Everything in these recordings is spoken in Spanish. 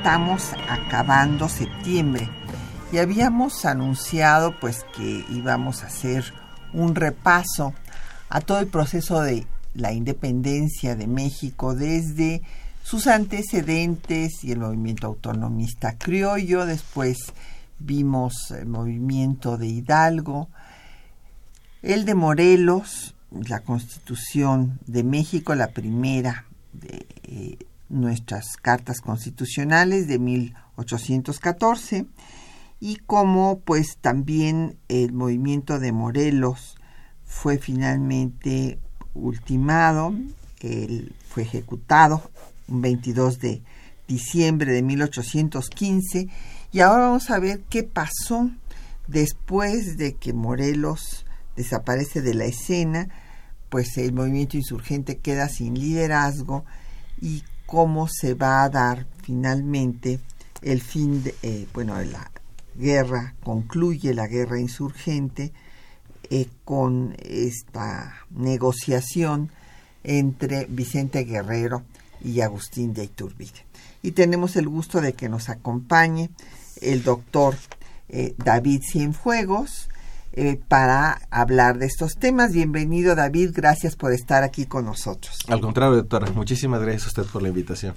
Estamos acabando septiembre y habíamos anunciado pues que íbamos a hacer un repaso a todo el proceso de la independencia de México desde sus antecedentes y el movimiento autonomista criollo, después vimos el movimiento de Hidalgo, el de Morelos, la constitución de México, la primera de eh, nuestras cartas constitucionales de 1814, y como pues también el movimiento de Morelos fue finalmente ultimado, él fue ejecutado un 22 de diciembre de 1815 y ahora vamos a ver qué pasó después de que Morelos desaparece de la escena, pues el movimiento insurgente queda sin liderazgo y cómo se va a dar finalmente el fin de, eh, bueno, la guerra, concluye la guerra insurgente eh, con esta negociación entre Vicente Guerrero y Agustín de Iturbide. Y tenemos el gusto de que nos acompañe el doctor eh, David Cienfuegos eh, para hablar de estos temas. Bienvenido David, gracias por estar aquí con nosotros. Al contrario, doctora, muchísimas gracias a usted por la invitación.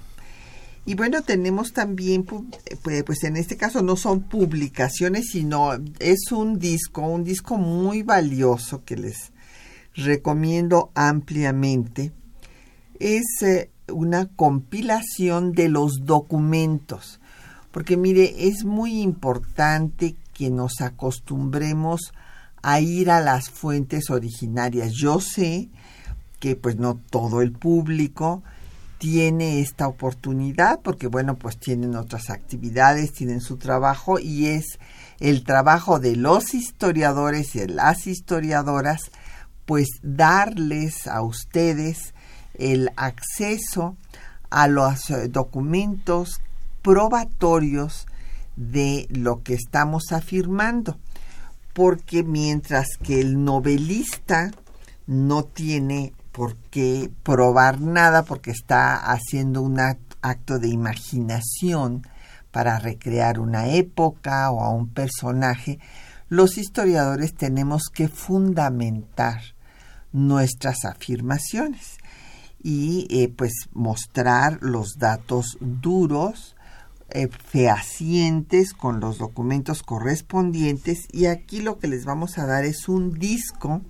Y bueno, tenemos también, pues, pues en este caso no son publicaciones, sino es un disco, un disco muy valioso que les recomiendo ampliamente. Es eh, una compilación de los documentos, porque mire, es muy importante que nos acostumbremos a ir a las fuentes originarias. Yo sé que pues no todo el público tiene esta oportunidad porque bueno, pues tienen otras actividades, tienen su trabajo y es el trabajo de los historiadores y de las historiadoras pues darles a ustedes el acceso a los eh, documentos probatorios de lo que estamos afirmando, porque mientras que el novelista no tiene por qué probar nada porque está haciendo un acto de imaginación para recrear una época o a un personaje, los historiadores tenemos que fundamentar nuestras afirmaciones y eh, pues mostrar los datos duros, eh, fehacientes con los documentos correspondientes y aquí lo que les vamos a dar es un disco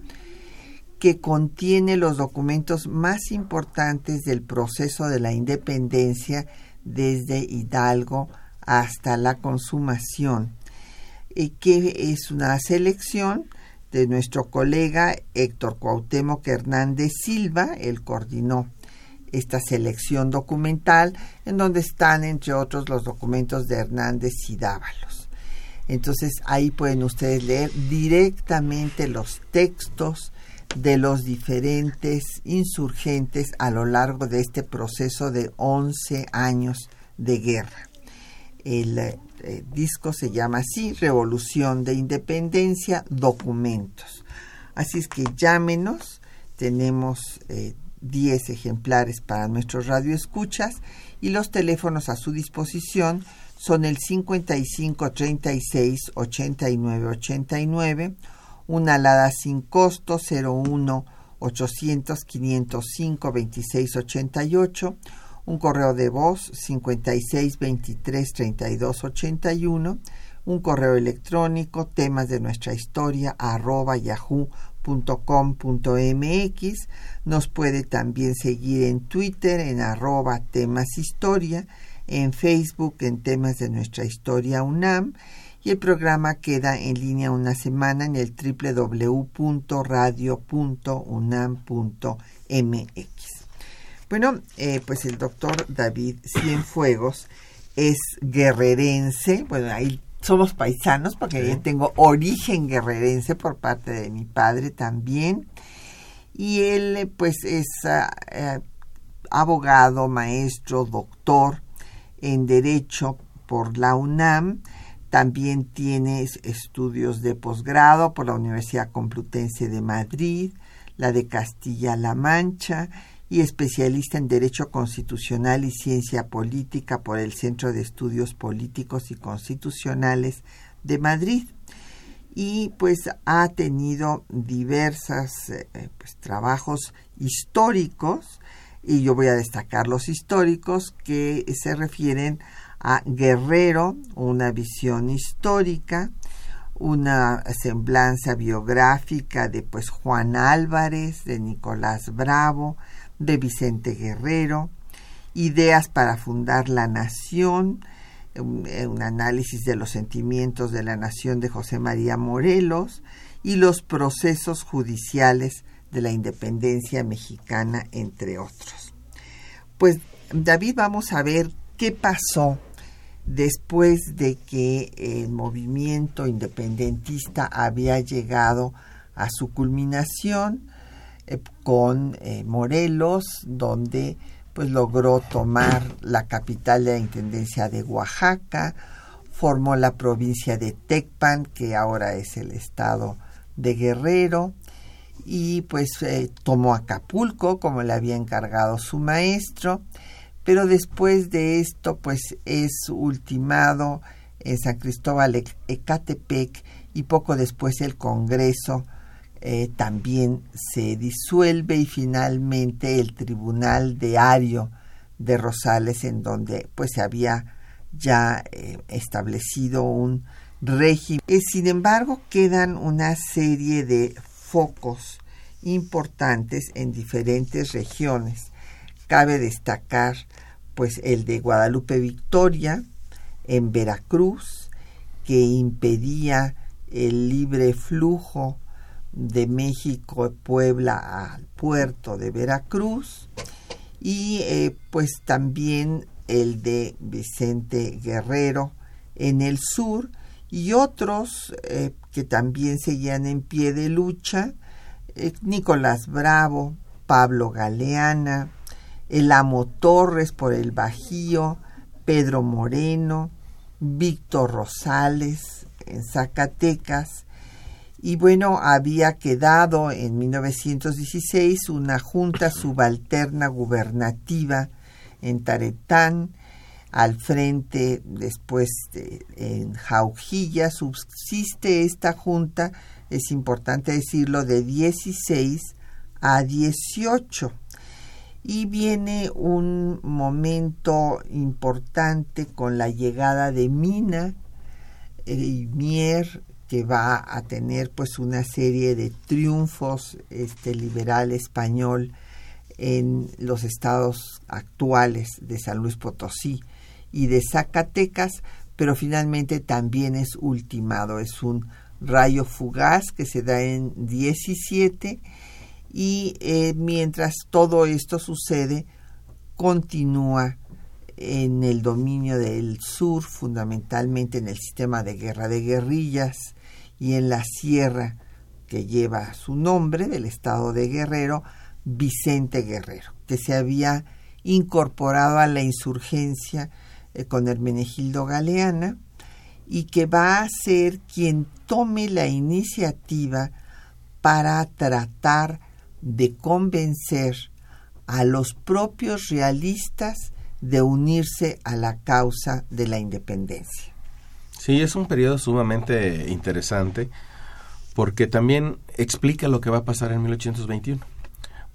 que contiene los documentos más importantes del proceso de la independencia desde Hidalgo hasta la consumación, y que es una selección de nuestro colega Héctor Cuauhtémoc Hernández Silva, él coordinó esta selección documental en donde están entre otros los documentos de Hernández y Dávalos. Entonces ahí pueden ustedes leer directamente los textos de los diferentes insurgentes a lo largo de este proceso de 11 años de guerra. El eh, disco se llama así, Revolución de Independencia, Documentos. Así es que llámenos, tenemos 10 eh, ejemplares para nuestros radioescuchas y los teléfonos a su disposición son el 55 36 89 89, una alada sin costo 01 800 505 26 88 un correo de voz 56 23 32 81, un correo electrónico temas de nuestra historia arroba yahoo.com.mx, nos puede también seguir en Twitter en arroba temas historia, en Facebook en temas de nuestra historia UNAM. Y el programa queda en línea una semana en el www.radio.unam.mx. Bueno, eh, pues el doctor David Cienfuegos es guerrerense, bueno, ahí somos paisanos porque yo tengo origen guerrerense por parte de mi padre también. Y él pues es ah, eh, abogado, maestro, doctor en Derecho por la UNAM. También tiene estudios de posgrado por la Universidad Complutense de Madrid, la de Castilla-La Mancha y especialista en Derecho Constitucional y Ciencia Política por el Centro de Estudios Políticos y Constitucionales de Madrid. Y pues ha tenido diversos eh, pues, trabajos históricos, y yo voy a destacar los históricos que se refieren a Guerrero, una visión histórica, una semblanza biográfica de pues Juan Álvarez, de Nicolás Bravo, de Vicente Guerrero, Ideas para fundar la nación, un, un, análisis de los sentimientos de la nación de José María Morelos y los procesos judiciales de la independencia mexicana, entre otros. Pues David, vamos a ver qué pasó después de que el movimiento independentista había llegado a su culminación eh, con eh, Morelos, donde pues logró tomar la capital de la Intendencia de Oaxaca, formó la provincia de Tecpan, que ahora es el estado de Guerrero, y pues eh, tomó Acapulco, como le había encargado su maestro, pero después de esto pues es ultimado en San Cristóbal Ecatepec y poco después el Congreso eh, también se disuelve y finalmente el Tribunal de Ario de Rosales en donde pues se había ya eh, establecido un régimen. Eh, sin embargo, quedan una serie de focos importantes en diferentes regiones. Cabe destacar pues el de Guadalupe Victoria en Veracruz que impedía el libre flujo de México, Puebla al puerto de Veracruz y eh, pues también el de Vicente Guerrero en el sur y otros eh, que también seguían en pie de lucha, eh, Nicolás Bravo, Pablo Galeana, el Amo Torres por el Bajío, Pedro Moreno, Víctor Rosales en Zacatecas, y bueno, había quedado en 1916 una junta subalterna gubernativa en Taretán, al frente después de, en Jaujilla subsiste esta junta, es importante decirlo, de 16 a 18. Y viene un momento importante con la llegada de Mina y Mier que va a tener pues una serie de triunfos este liberal español en los estados actuales de San Luis Potosí y de Zacatecas, pero finalmente también es ultimado, es un rayo fugaz que se da en 17 y eh, mientras todo esto sucede continúa en el dominio del sur, fundamentalmente en el sistema de guerra de guerrillas, y en la sierra que lleva su nombre del estado de Guerrero, Vicente Guerrero, que se había incorporado a la insurgencia eh, con Hermenegildo Galeana y que va a ser quien tome la iniciativa para tratar de convencer a los propios realistas de unirse a la causa de la independencia. Sí, es un periodo sumamente interesante porque también explica lo que va a pasar en 1821.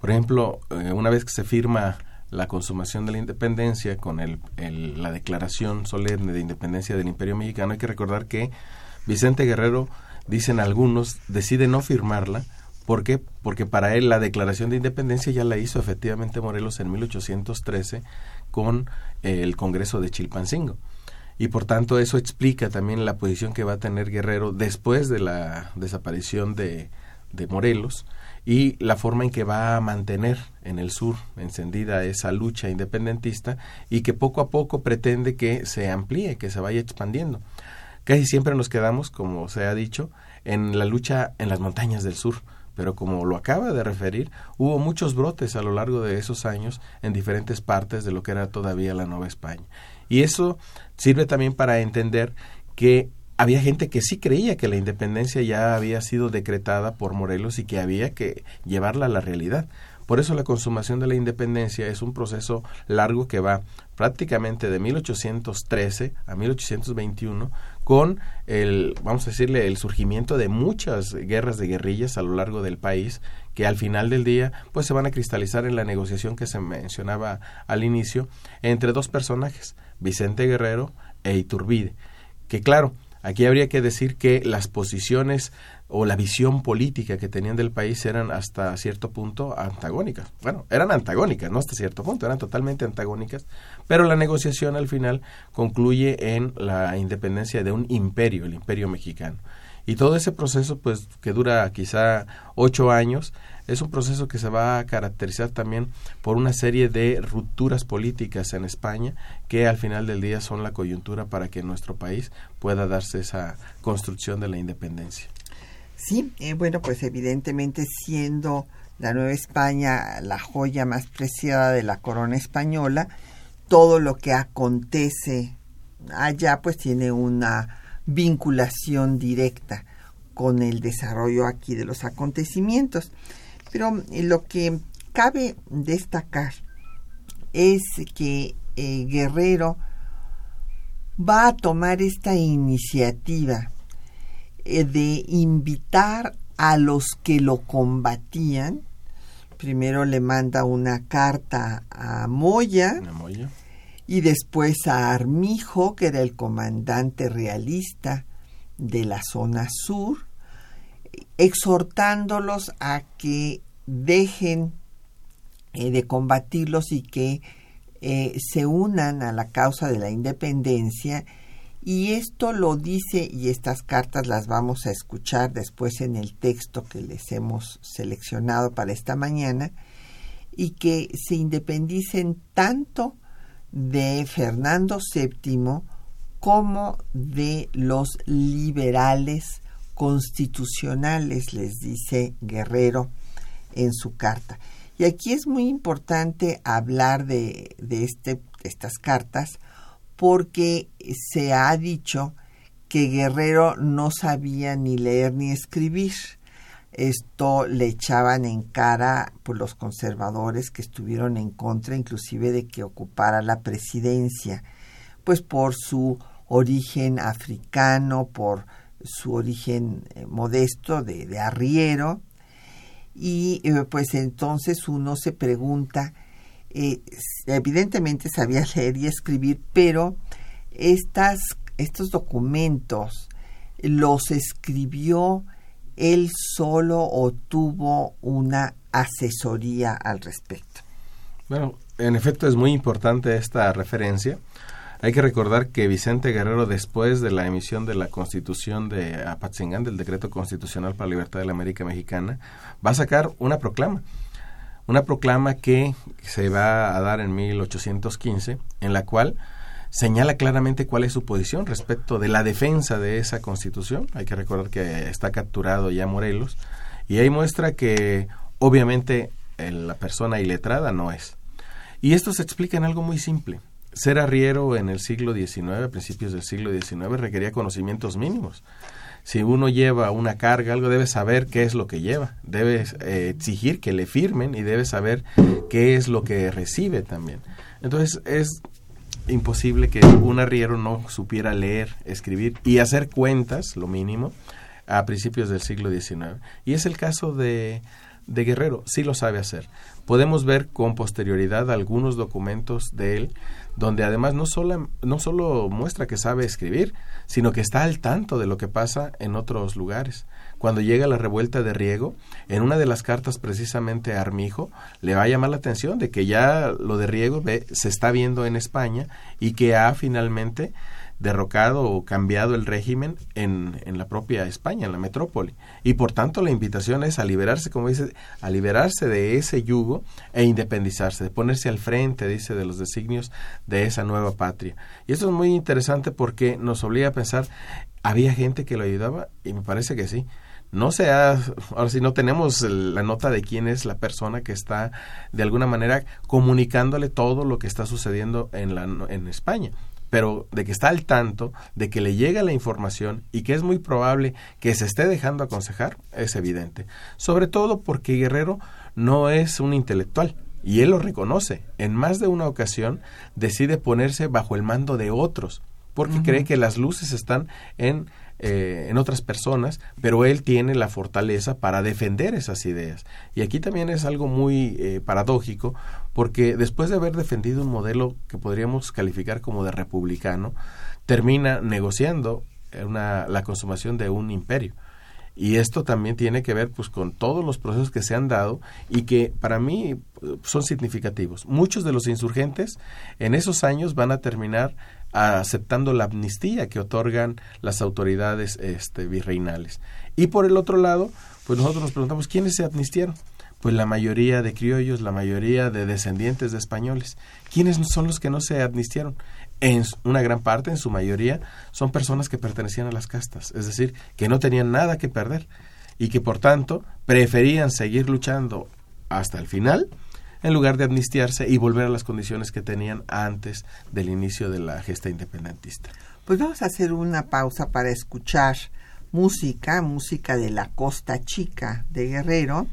Por ejemplo, eh, una vez que se firma la consumación de la independencia con el, la declaración solemne de independencia del Imperio Mexicano, hay que recordar que Vicente Guerrero, dicen algunos, decide no firmarla. ¿Por qué? Porque para él la declaración de independencia ya la hizo efectivamente Morelos en 1813 con el Congreso de Chilpancingo y por tanto eso explica también la posición que va a tener Guerrero después de la desaparición de, de Morelos y la forma en que va a mantener en el sur encendida esa lucha independentista y que poco a poco pretende que se amplíe, que se vaya expandiendo. Casi siempre nos quedamos, como se ha dicho, en la lucha en las montañas del sur, pero como lo acaba de referir, hubo muchos brotes a lo largo de esos años en diferentes partes de lo que era todavía la Nueva España. Y eso sirve también para entender que había gente que sí creía que la independencia ya había sido decretada por Morelos y que había que llevarla a la realidad. Por eso la consumación de la independencia es un proceso largo que va prácticamente de 1813 a 1821 con el, vamos a decirle, el surgimiento de muchas guerras de guerrillas a lo largo del país que al final del día pues se van a cristalizar en la negociación que se mencionaba al inicio entre dos personajes, Vicente Guerrero e Iturbide, que claro, aquí habría que decir que las posiciones o la visión política que tenían del país eran hasta cierto punto antagónicas. Bueno, eran antagónicas, no hasta cierto punto, eran totalmente antagónicas, pero la negociación al final concluye en la independencia de un imperio, el imperio mexicano. Y todo ese proceso, pues, que dura quizá ocho años, es un proceso que se va a caracterizar también por una serie de rupturas políticas en España que al final del día son la coyuntura para que nuestro país pueda darse esa construcción de la independencia. Sí, eh, bueno, pues evidentemente siendo la Nueva España la joya más preciada de la corona española, todo lo que acontece allá pues tiene una vinculación directa con el desarrollo aquí de los acontecimientos. Pero eh, lo que cabe destacar es que eh, Guerrero va a tomar esta iniciativa eh, de invitar a los que lo combatían. Primero le manda una carta a Moya, y después a Armijo, que era el comandante realista de la zona sur, exhortándolos a que dejen eh, de combatirlos y que eh, se unan a la causa de la independencia. Y esto lo dice, y estas cartas las vamos a escuchar después en el texto que les hemos seleccionado para esta mañana, y que se independicen tanto de Fernando VII como de los liberales constitucionales, les dice Guerrero en su carta. Y aquí es muy importante hablar de, de este, estas cartas porque se ha dicho que Guerrero no sabía ni leer ni escribir. Esto le echaban en cara por los conservadores que estuvieron en contra inclusive de que ocupara la presidencia, pues por su origen africano, por su origen eh, modesto de, arriero, y eh, pues entonces uno se pregunta eh, evidentemente sabía leer y escribir, pero estas, estos documentos los escribió él solo o tuvo una asesoría al respecto. Bueno, en efecto es muy importante esta referencia. Hay que recordar que Vicente Guerrero, después de la emisión de la Constitución de Apatzingán, del Decreto Constitucional para la Libertad de la América Mexicana, va a sacar una proclama una proclama que se va a dar en 1815, en la cual señala claramente cuál es su posición respecto de la defensa de esa constitución. Hay que recordar que está capturado ya Morelos y ahí muestra que obviamente la persona iletrada no es. Y esto se explica en algo muy simple. Ser arriero en el siglo XIX, a principios del siglo XIX, requería conocimientos mínimos si uno lleva una carga, algo debe saber qué es lo que lleva, debe eh, exigir que le firmen y debe saber qué es lo que recibe también. Entonces es imposible que un arriero no supiera leer, escribir y hacer cuentas, lo mínimo, a principios del siglo XIX. Y es el caso de, de Guerrero, sí lo sabe hacer. Podemos ver con posterioridad algunos documentos de él donde además no solo, no solo muestra que sabe escribir, sino que está al tanto de lo que pasa en otros lugares. Cuando llega la revuelta de Riego, en una de las cartas precisamente a Armijo, le va a llamar la atención de que ya lo de Riego se está viendo en España y que ha finalmente derrocado o cambiado el régimen en, en, la propia España, en la metrópoli. Y por tanto la invitación es a liberarse, como dice, a liberarse de ese yugo e independizarse, de ponerse al frente, dice, de los designios de esa nueva patria. Y esto es muy interesante porque nos obliga a pensar, ¿había gente que lo ayudaba? Y me parece que sí no sea, ahora sí no tenemos la nota de quién es la persona que está de alguna manera comunicándole todo lo que está sucediendo en, la, en España pero de que está al tanto, de que le llega la información y que es muy probable que se esté dejando aconsejar, es evidente. Sobre todo porque Guerrero no es un intelectual y él lo reconoce. En más de una ocasión decide ponerse bajo el mando de otros porque cree que las luces están en eh, en otras personas, pero él tiene la fortaleza para defender esas ideas. Y aquí también es algo muy eh, paradójico, porque después de haber defendido un modelo que podríamos calificar como de republicano, termina negociando una, la consumación de un imperio. Y esto también tiene que ver pues con todos los procesos que se han dado y que para mí son significativos. Muchos de los insurgentes en esos años van a terminar aceptando la amnistía que otorgan las autoridades este, virreinales. Y por el otro lado, pues nosotros nos preguntamos, ¿quiénes se amnistiaron? Pues la mayoría de criollos, la mayoría de descendientes de españoles. ¿Quiénes son los que no se amnistiaron? En una gran parte, en su mayoría, son personas que pertenecían a las castas, es decir, que no tenían nada que perder y que por tanto preferían seguir luchando hasta el final en lugar de amnistiarse y volver a las condiciones que tenían antes del inicio de la gesta independentista. Pues vamos a hacer una pausa para escuchar música, música de la Costa Chica de Guerrero,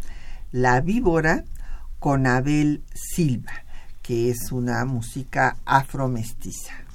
La Víbora con Abel Silva, que es una música afromestiza.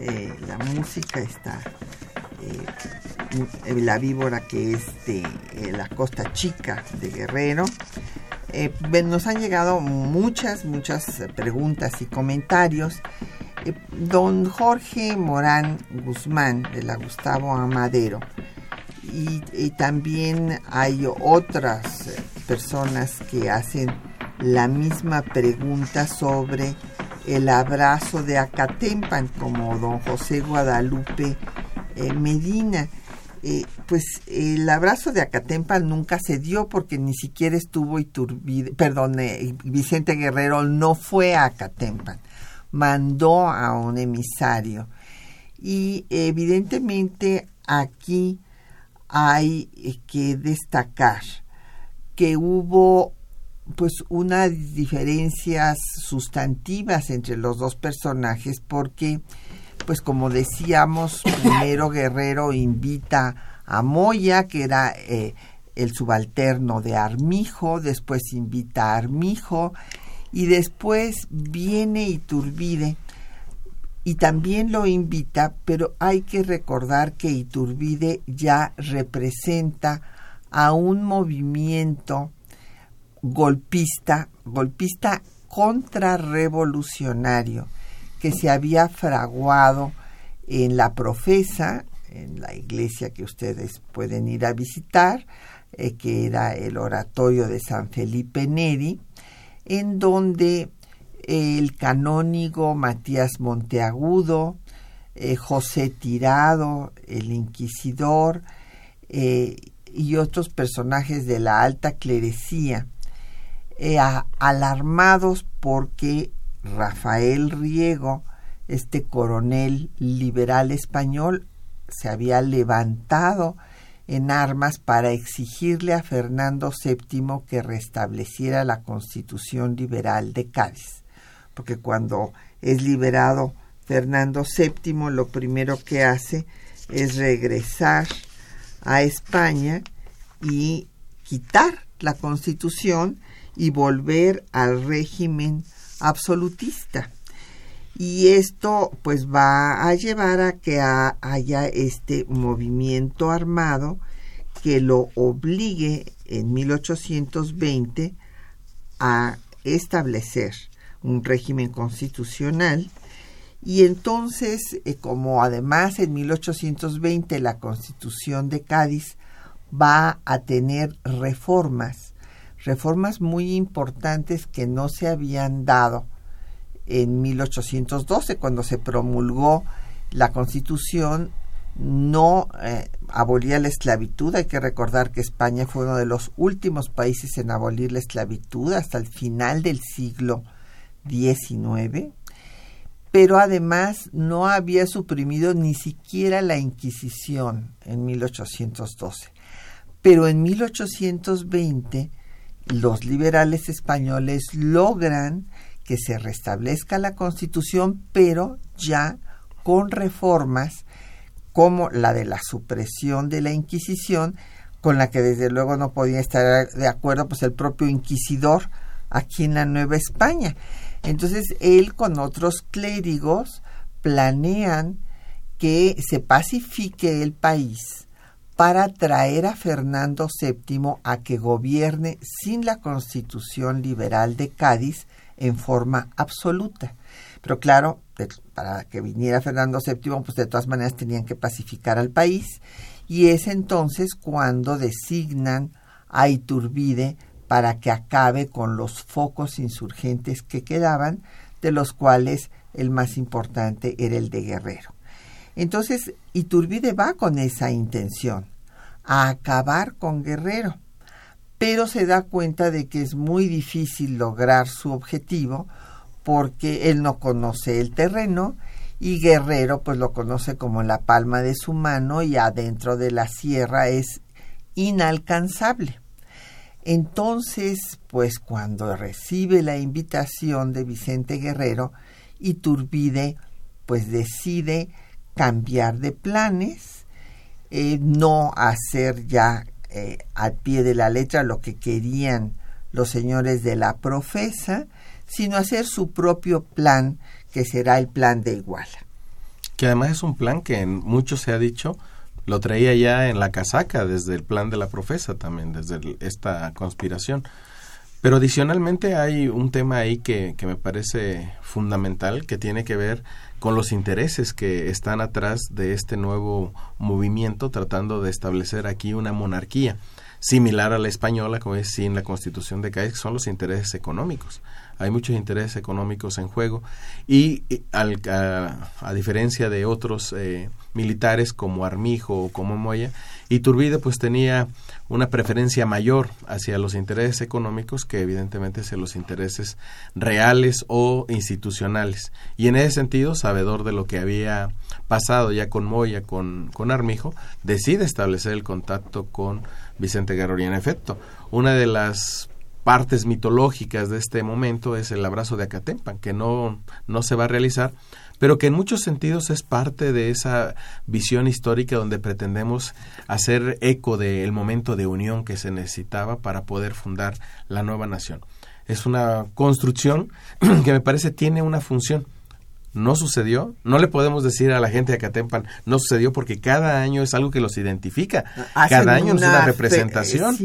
Eh, la música está eh, la víbora que es de eh, la costa chica de Guerrero. nos han llegado muchas, muchas preguntas y comentarios. don Jorge Morán Guzmán de la Gustavo Amadero y también hay otras personas que hacen la misma pregunta sobre el abrazo de Acatempan, como don José Guadalupe eh, Medina. Eh, pues el abrazo de Acatempan nunca se dio porque ni siquiera estuvo Iturbide, perdón, eh, Vicente Guerrero no fue a Acatempan, mandó a un emisario. Y evidentemente aquí hay que destacar que hubo pues unas diferencias sustantivas entre los dos personajes porque pues como decíamos primero Guerrero invita a Moya, que era eh, el subalterno de Armijo, después invita a Armijo y después viene Iturbide y también lo invita, pero hay que recordar que Iturbide ya representa a un movimiento golpista, golpista contrarrevolucionario que se había fraguado en la profesa, en la iglesia que ustedes pueden ir a visitar, eh, que era el oratorio de San Felipe Neri, en donde el canónigo Matías Monteagudo, eh, José Tirado, el inquisidor eh, y otros personajes de la alta clerecía, alarmados porque Rafael Riego, este coronel liberal español, se había levantado en armas para exigirle a Fernando VII que restableciera la constitución liberal de Cádiz. Porque cuando es liberado Fernando VII, lo primero que hace es regresar a España y quitar la constitución y volver al régimen absolutista. Y esto pues va a llevar a que haya este movimiento armado que lo obligue en 1820 a establecer un régimen constitucional y entonces, eh, como además en 1820 la constitución de Cádiz va a tener reformas, reformas muy importantes que no se habían dado en 1812, cuando se promulgó la Constitución, no eh, abolía la esclavitud. Hay que recordar que España fue uno de los últimos países en abolir la esclavitud hasta el final del siglo XIX, pero además no había suprimido ni siquiera la Inquisición en 1812. Pero en 1820 los liberales españoles logran que se restablezca la Constitución, pero ya con reformas como la de la supresión de la Inquisición, con la que desde luego no podía estar de acuerdo pues el propio inquisidor aquí en la Nueva España. Entonces él con otros clérigos planean que se pacifique el país para traer a Fernando VII a que gobierne sin la constitución liberal de Cádiz en forma absoluta. Pero claro, para que viniera Fernando VII, pues de todas maneras tenían que pacificar al país y es entonces cuando designan a Iturbide para que acabe con los focos insurgentes que quedaban, de los cuales el más importante era el de Guerrero. Entonces, Iturbide va con esa intención, a acabar con Guerrero pero se da cuenta de que es muy difícil lograr su objetivo porque él no conoce el terreno y Guerrero pues lo conoce como la palma de su mano y adentro de la sierra es inalcanzable. Entonces, pues cuando recibe la invitación de Vicente Guerrero, Iturbide pues decide cambiar de planes, eh, no hacer ya eh, al pie de la letra lo que querían los señores de la profesa, sino hacer su propio plan, que será el plan de Iguala. Que además es un plan que en mucho se ha dicho, lo traía ya en la casaca desde el plan de la profesa también, desde esta conspiración. Pero adicionalmente hay un tema ahí que, que me parece fundamental, que tiene que ver con los intereses que están atrás de este nuevo movimiento tratando de establecer aquí una monarquía similar a la española, como es en la Constitución de Cádiz, son los intereses económicos. Hay muchos intereses económicos en juego y, a, diferencia de otros eh, militares como Armijo o como Moya, Iturbide pues tenía una preferencia mayor hacia los intereses económicos que evidentemente hacia los intereses reales o institucionales. Y en ese sentido, sabedor de lo que había pasado ya con Moya, con, con Armijo, decide establecer el contacto con Vicente Guerrero. En efecto, una de las partes mitológicas de este momento es el abrazo de Acatempan, que no, no se va a realizar, pero que en muchos sentidos es parte de esa visión histórica donde pretendemos hacer eco del momento de unión que se necesitaba para poder fundar la nueva nación. Es una construcción que me parece tiene una función no sucedió. No le podemos decir a la gente de Acatempan, no sucedió porque cada año es algo que los identifica. cada año es una representación.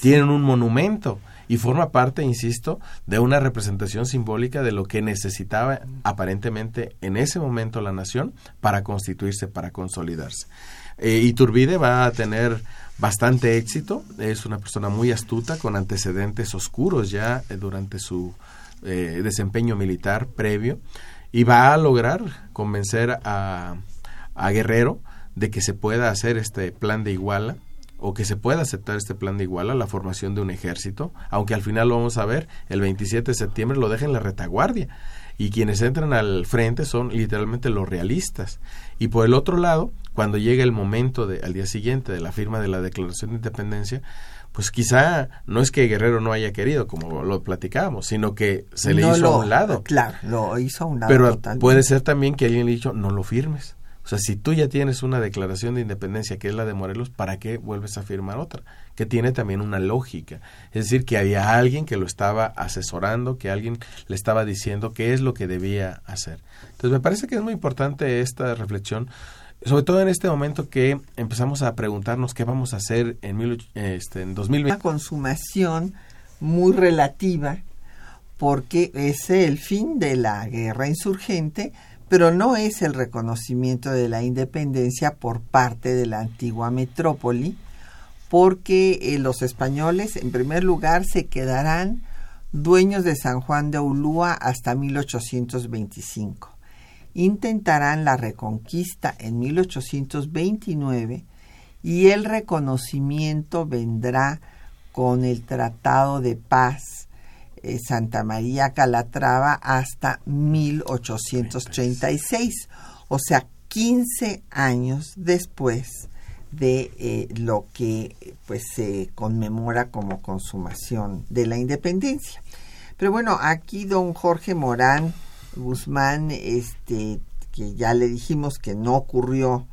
Tienen un monumento y forma parte, insisto, de una representación simbólica de lo que necesitaba aparentemente en ese momento la nación para constituirse, para consolidarse. Eh, Iturbide va a tener bastante éxito, es una persona muy astuta, con antecedentes oscuros ya eh, durante su eh, desempeño militar previo y va a lograr convencer a, a Guerrero de que se pueda hacer este plan de Iguala o que se pueda aceptar este plan de Iguala, la formación de un ejército, aunque al final lo vamos a ver, el 27 de septiembre lo dejen en la retaguardia y quienes entran al frente son literalmente los realistas. Y por el otro lado, cuando llega el momento de, al día siguiente de la firma de la Declaración de Independencia, pues quizá no es que Guerrero no haya querido, como lo platicábamos, sino que se le hizo a un lado. Claro, lo hizo a un lado. Pero puede ser también que alguien le dicho, no lo firmes. O sea, si tú ya tienes una declaración de independencia que es la de Morelos, ¿para qué vuelves a firmar otra? Que tiene también una lógica. Es decir, que había alguien que lo estaba asesorando, que alguien le estaba diciendo qué es lo que debía hacer. Entonces, me parece que es muy importante esta reflexión sobre todo en este momento que empezamos a preguntarnos qué vamos a hacer en, mil, este, en 2020. Una consumación muy relativa porque es el fin de la guerra insurgente, pero no es el reconocimiento de la independencia por parte de la antigua metrópoli, porque eh, los españoles, en primer lugar, se quedarán dueños de San Juan de Ulúa hasta 1825 intentarán la reconquista en 1829 y el reconocimiento vendrá con el Tratado de Paz eh, Santa María Calatrava hasta 1836, o sea, 15 años después de eh, lo que pues se conmemora como consumación de la independencia. Pero bueno, aquí don Jorge Morán Guzmán, este, que ya le dijimos que no ocurrió,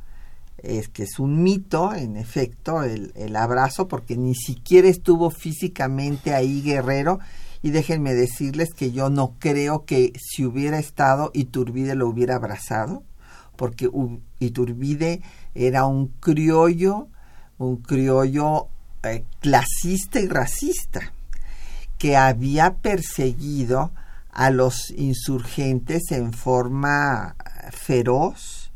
es que es un mito, en efecto, el, el abrazo, porque ni siquiera estuvo físicamente ahí Guerrero. Y déjenme decirles que yo no creo que si hubiera estado Iturbide lo hubiera abrazado, porque Iturbide era un criollo, un criollo eh, clasista y racista, que había perseguido a los insurgentes en forma feroz.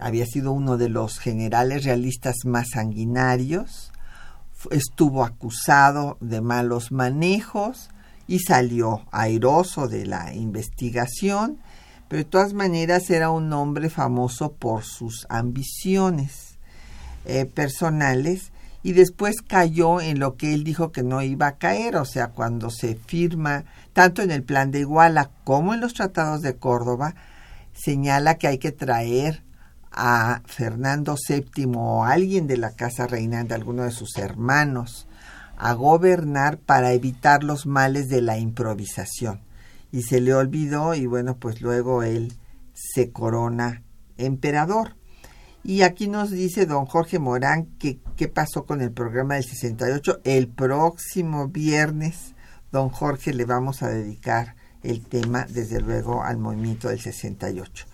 Había sido uno de los generales realistas más sanguinarios. Estuvo acusado de malos manejos y salió airoso de la investigación, pero de todas maneras era un hombre famoso por sus ambiciones eh, personales y después cayó en lo que él dijo que no iba a caer, o sea, cuando se firma, tanto en el plan de Iguala como en los tratados de Córdoba, señala que hay que traer a Fernando VII o alguien de la casa reinante, alguno de sus hermanos, a gobernar para evitar los males de la improvisación. Y se le olvidó y bueno, pues luego él se corona emperador. Y aquí nos dice don Jorge Morán que qué pasó con el programa del 68. El próximo viernes, don Jorge, le vamos a dedicar el tema, desde luego, al movimiento del 68.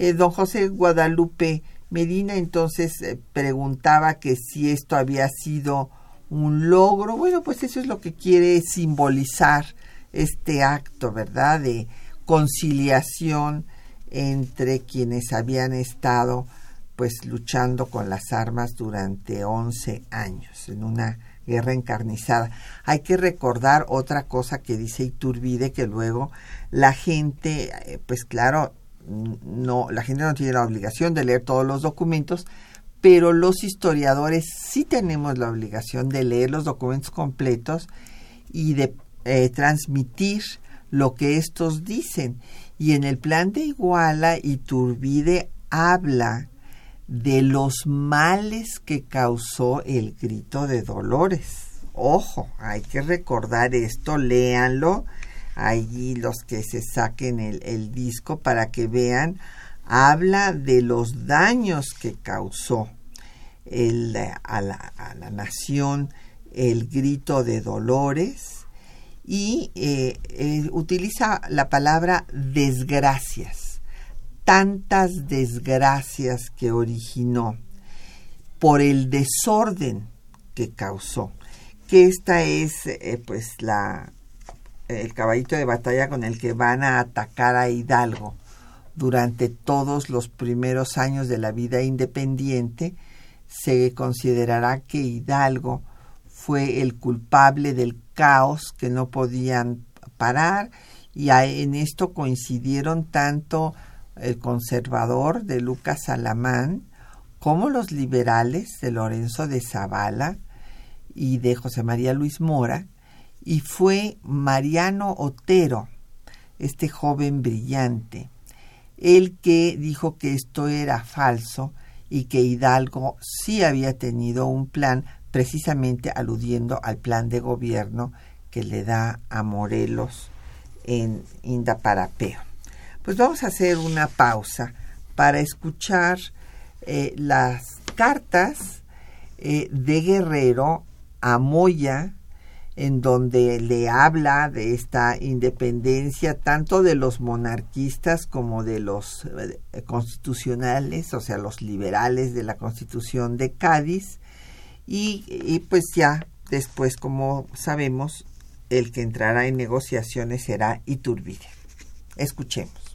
Eh, don José Guadalupe Medina entonces eh, preguntaba que si esto había sido un logro. Bueno, pues eso es lo que quiere simbolizar este acto, ¿verdad? De conciliación entre quienes habían estado pues luchando con las armas durante 11 años en una guerra encarnizada. Hay que recordar otra cosa que dice Iturbide que luego la gente eh, pues claro, no la gente no tiene la obligación de leer todos los documentos, pero los historiadores sí tenemos la obligación de leer los documentos completos y de eh, transmitir lo que estos dicen. Y en el plan de Iguala, Iturbide habla de los males que causó el grito de Dolores. Ojo, hay que recordar esto, léanlo. Allí los que se saquen el, disco para que vean, habla de los daños que causó el, a, la, a, la, nación el grito de Dolores y eh, eh, utiliza la palabra desgracias, tantas desgracias que originó por el desorden que causó, que esta es eh, pues la el caballito de batalla con el que van a atacar a Hidalgo durante todos los primeros años de la vida independiente, se considerará que Hidalgo fue el culpable del caos que no podían parar y en esto coincidieron tanto el conservador de Lucas Alamán como los liberales de Lorenzo de Zavala y de José María Luis Mora, y fue Mariano Otero, este joven brillante, el que dijo que esto era falso y que Hidalgo sí había tenido un plan precisamente aludiendo al plan de gobierno que le da a Morelos en Indaparapeo. Pues vamos a hacer una pausa para escuchar eh, las cartas eh, de Guerrero a Moya en donde le habla de esta independencia tanto de los monarquistas como de los eh, constitucionales, o sea, los liberales de la Constitución de Cádiz, y, y, pues ya después, como sabemos, el que entrará en negociaciones será Iturbide. Escuchemos.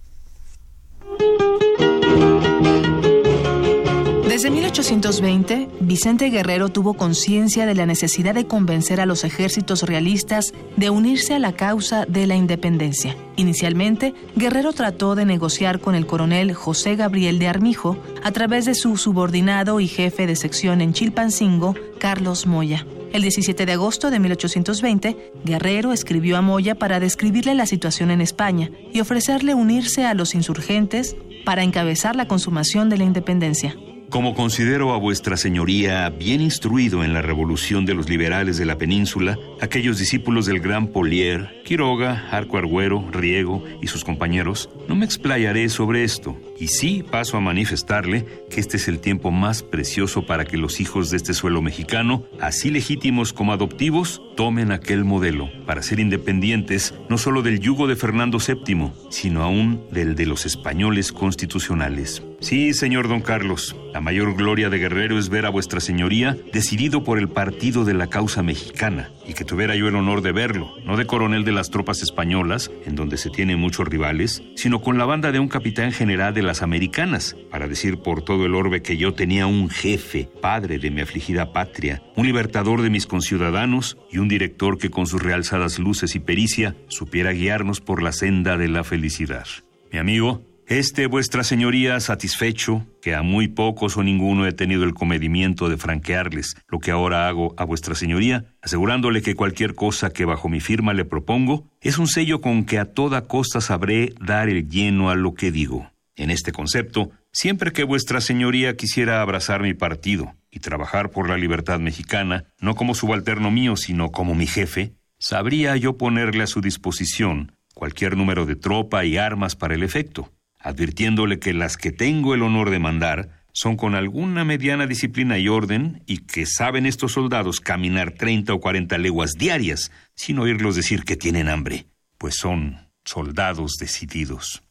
Desde 1820, Vicente Guerrero tuvo conciencia de la necesidad de convencer a los ejércitos realistas de unirse a la causa de la independencia. Inicialmente, Guerrero trató de negociar con el coronel José Gabriel de Armijo a través de su subordinado y jefe de sección en Chilpancingo, Carlos Moya. El 17 de agosto de 1820, Guerrero escribió a Moya para describirle la situación en España y ofrecerle unirse a los insurgentes para encabezar la consumación de la independencia. Como considero a vuestra señoría bien instruido en la revolución de los liberales de la península, aquellos discípulos del gran Polier, Quiroga, Arco Argüero, Riego y sus compañeros, no me explayaré sobre esto, y sí paso a manifestarle que este es el tiempo más precioso para que los hijos de este suelo mexicano, así legítimos como adoptivos, tomen aquel modelo para ser independientes no solo del yugo de Fernando VII, sino aún del de los españoles constitucionales. Sí, señor don Carlos, la mayor gloria de Guerrero es ver a vuestra señoría decidido por el partido de la causa mexicana, y que tuviera yo el honor de verlo, no de coronel de las tropas españolas, en donde se tienen muchos rivales, sino con la banda de un capitán general de las americanas, para decir por todo el orbe que yo tenía un jefe, padre de mi afligida patria, un libertador de mis conciudadanos y un director que con sus realzadas luces y pericia supiera guiarnos por la senda de la felicidad. Mi amigo, este vuestra señoría satisfecho, que a muy pocos o ninguno he tenido el comedimiento de franquearles lo que ahora hago a vuestra señoría, asegurándole que cualquier cosa que bajo mi firma le propongo, es un sello con que a toda costa sabré dar el lleno a lo que digo. En este concepto, siempre que vuestra señoría quisiera abrazar mi partido y trabajar por la libertad mexicana, no como subalterno mío, sino como mi jefe, sabría yo ponerle a su disposición cualquier número de tropa y armas para el efecto advirtiéndole que las que tengo el honor de mandar son con alguna mediana disciplina y orden y que saben estos soldados caminar treinta o cuarenta leguas diarias sin oírlos decir que tienen hambre, pues son soldados decididos.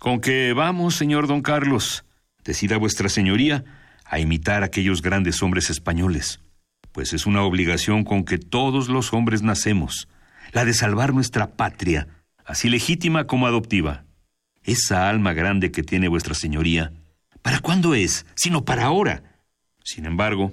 Con que vamos, señor don Carlos, decida vuestra señoría, a imitar a aquellos grandes hombres españoles, pues es una obligación con que todos los hombres nacemos, la de salvar nuestra patria, así legítima como adoptiva esa alma grande que tiene vuestra señoría, ¿para cuándo es? Sino para ahora. Sin embargo,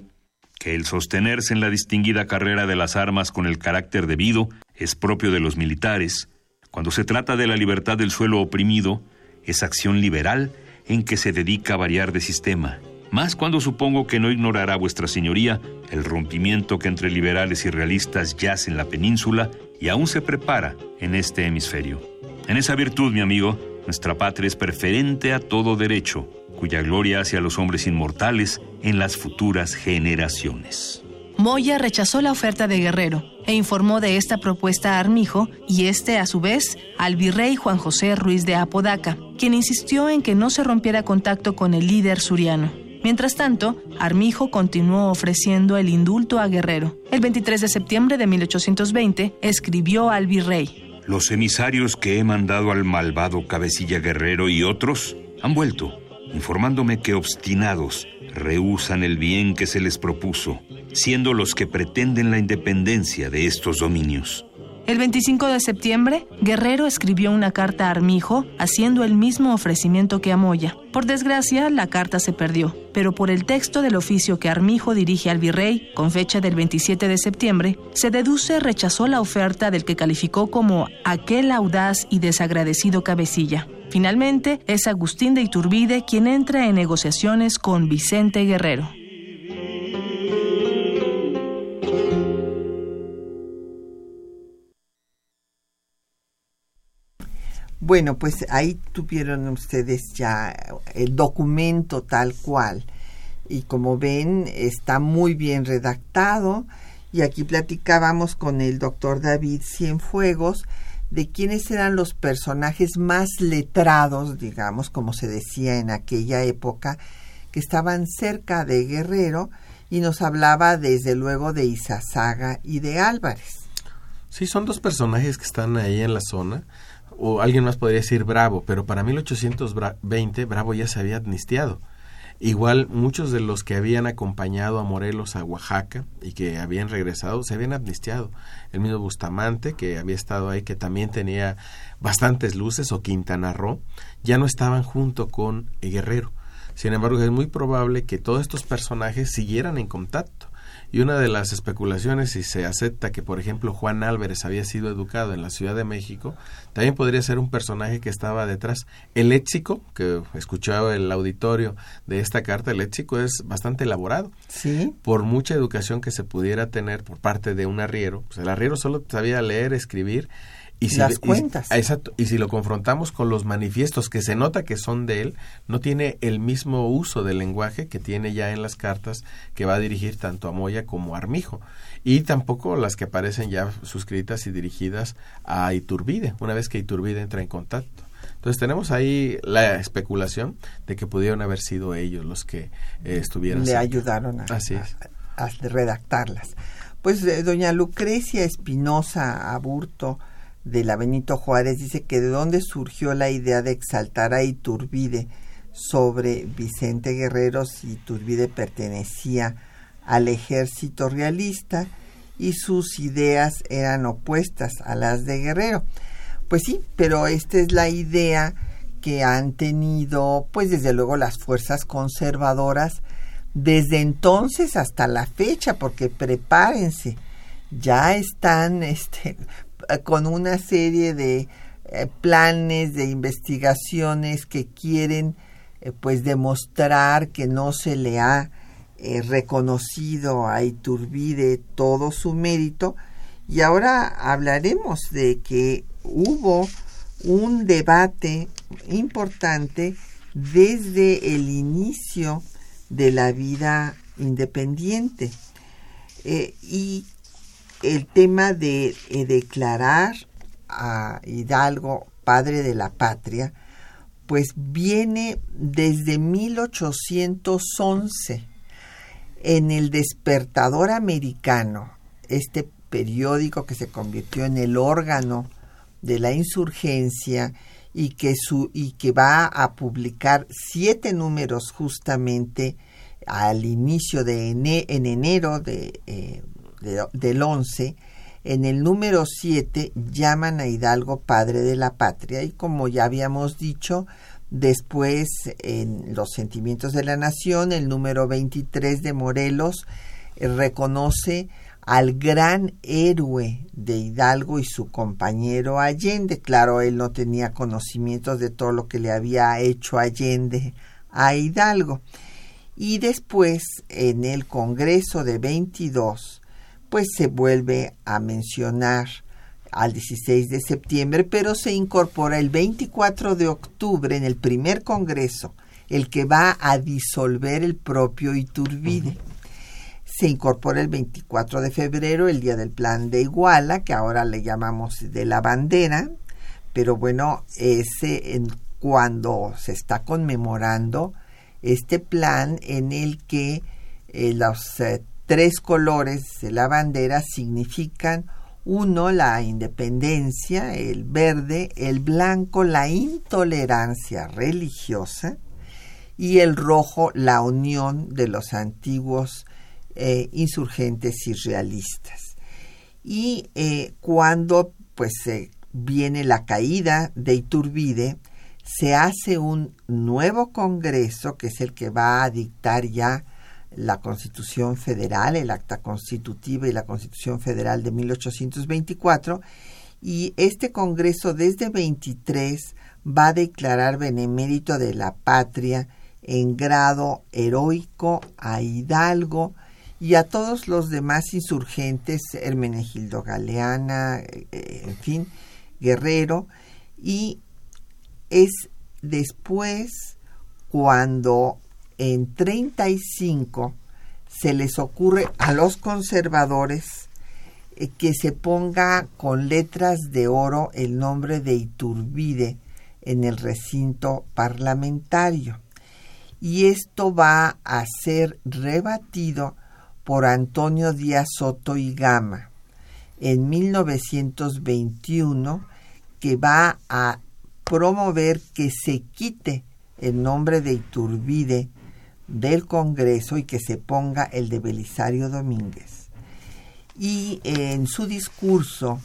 que el sostenerse en la distinguida carrera de las armas con el carácter debido es propio de los militares, cuando se trata de la libertad del suelo oprimido, es acción liberal en que se dedica a variar de sistema, más cuando supongo que no ignorará vuestra señoría el rompimiento que entre liberales y realistas yace en la península y aún se prepara en este hemisferio. En esa virtud, mi amigo, nuestra patria es preferente a todo derecho, cuya gloria hacia los hombres inmortales en las futuras generaciones. Moya rechazó la oferta de Guerrero e informó de esta propuesta a Armijo y este, a su vez, al virrey Juan José Ruiz de Apodaca, quien insistió en que no se rompiera contacto con el líder suriano. Mientras tanto, Armijo continuó ofreciendo el indulto a Guerrero. El 23 de septiembre de 1820 escribió al virrey. Los emisarios que he mandado al malvado Cabecilla Guerrero y otros han vuelto, informándome que obstinados rehusan el bien que se les propuso, siendo los que pretenden la independencia de estos dominios. El 25 de septiembre, Guerrero escribió una carta a Armijo haciendo el mismo ofrecimiento que a Moya. Por desgracia, la carta se perdió, pero por el texto del oficio que Armijo dirige al virrey, con fecha del 27 de septiembre, se deduce rechazó la oferta del que calificó como aquel audaz y desagradecido cabecilla. Finalmente, es Agustín de Iturbide quien entra en negociaciones con Vicente Guerrero. Bueno, pues ahí tuvieron ustedes ya el documento tal cual. Y como ven, está muy bien redactado. Y aquí platicábamos con el doctor David Cienfuegos de quiénes eran los personajes más letrados, digamos, como se decía en aquella época, que estaban cerca de Guerrero y nos hablaba desde luego de Izazaga y de Álvarez. Sí, son dos personajes que están ahí en la zona o alguien más podría decir Bravo, pero para 1820 Bravo ya se había amnistiado. Igual muchos de los que habían acompañado a Morelos a Oaxaca y que habían regresado se habían amnistiado. El mismo Bustamante, que había estado ahí, que también tenía bastantes luces, o Quintana Roo, ya no estaban junto con Guerrero. Sin embargo, es muy probable que todos estos personajes siguieran en contacto. Y una de las especulaciones, si se acepta que, por ejemplo, Juan Álvarez había sido educado en la Ciudad de México, también podría ser un personaje que estaba detrás. El léxico, que escuchaba el auditorio de esta carta, el léxico es bastante elaborado. Sí. Por mucha educación que se pudiera tener por parte de un arriero, pues el arriero solo sabía leer, escribir y si, las cuentas. exacto. Y si lo confrontamos con los manifiestos que se nota que son de él, no tiene el mismo uso del lenguaje que tiene ya en las cartas que va a dirigir tanto a Moya como a Armijo. Y tampoco las que aparecen ya suscritas y dirigidas a Iturbide, una vez que Iturbide entra en contacto. Entonces tenemos ahí la especulación de que pudieron haber sido ellos los que eh, estuvieron. Le ayudaron a, Así es. a, a redactarlas. Pues eh, doña Lucrecia Espinosa Aburto, de la Benito Juárez dice que de dónde surgió la idea de exaltar a Iturbide sobre Vicente Guerrero si Iturbide pertenecía al ejército realista y sus ideas eran opuestas a las de Guerrero. Pues sí, pero esta es la idea que han tenido, pues desde luego las fuerzas conservadoras desde entonces hasta la fecha, porque prepárense, ya están este, con una serie de eh, planes de investigaciones que quieren eh, pues demostrar que no se le ha eh, reconocido a Iturbide todo su mérito. Y ahora hablaremos de que hubo un debate importante desde el inicio de la vida independiente. Y el tema de eh, declarar a Hidalgo padre de la patria, pues viene desde 1811 en el Despertador Americano, este periódico que se convirtió en el órgano de la insurgencia y que, su, y que va a publicar siete números justamente al inicio de en enero de eh, del 11, en el número 7 llaman a Hidalgo padre de la patria y como ya habíamos dicho, después en los sentimientos de la nación, el número 23 de Morelos eh, reconoce al gran héroe de Hidalgo y su compañero Allende. Claro, él no tenía conocimientos de todo lo que le había hecho Allende a Hidalgo. Y después, en el Congreso de 22, pues se vuelve a mencionar al 16 de septiembre, pero se incorpora el 24 de octubre en el primer congreso, el que va a disolver el propio Iturbide. se incorpora el 24 de febrero, el día del plan de Iguala, que ahora le llamamos de la bandera, pero bueno, ese en cuando se está conmemorando este plan en el que eh, los eh, tres colores de la bandera significan uno, la independencia, el verde, el blanco, la intolerancia religiosa y el rojo, la unión de los antiguos eh, insurgentes y realistas. Y cuando pues viene la caída de Iturbide, se hace un nuevo Congreso, que es el que va a dictar ya la Constitución Federal, el Acta Constitutiva y la Constitución Federal de 1824, y este Congreso desde 23 va a declarar benemérito de la patria en grado heroico a Hidalgo y a todos los demás insurgentes, Hermenegildo Galeana, eh, en fin, Guerrero, y es después cuando en 35 se les ocurre a los conservadores eh, que se ponga con letras de oro el nombre de Iturbide en el recinto parlamentario. Y esto va a ser rebatido por Antonio Díaz Soto y Gama en 1921, que va a promover que se quite el nombre de Iturbide del Congreso y que se ponga el de Belisario Domínguez. Y en su discurso,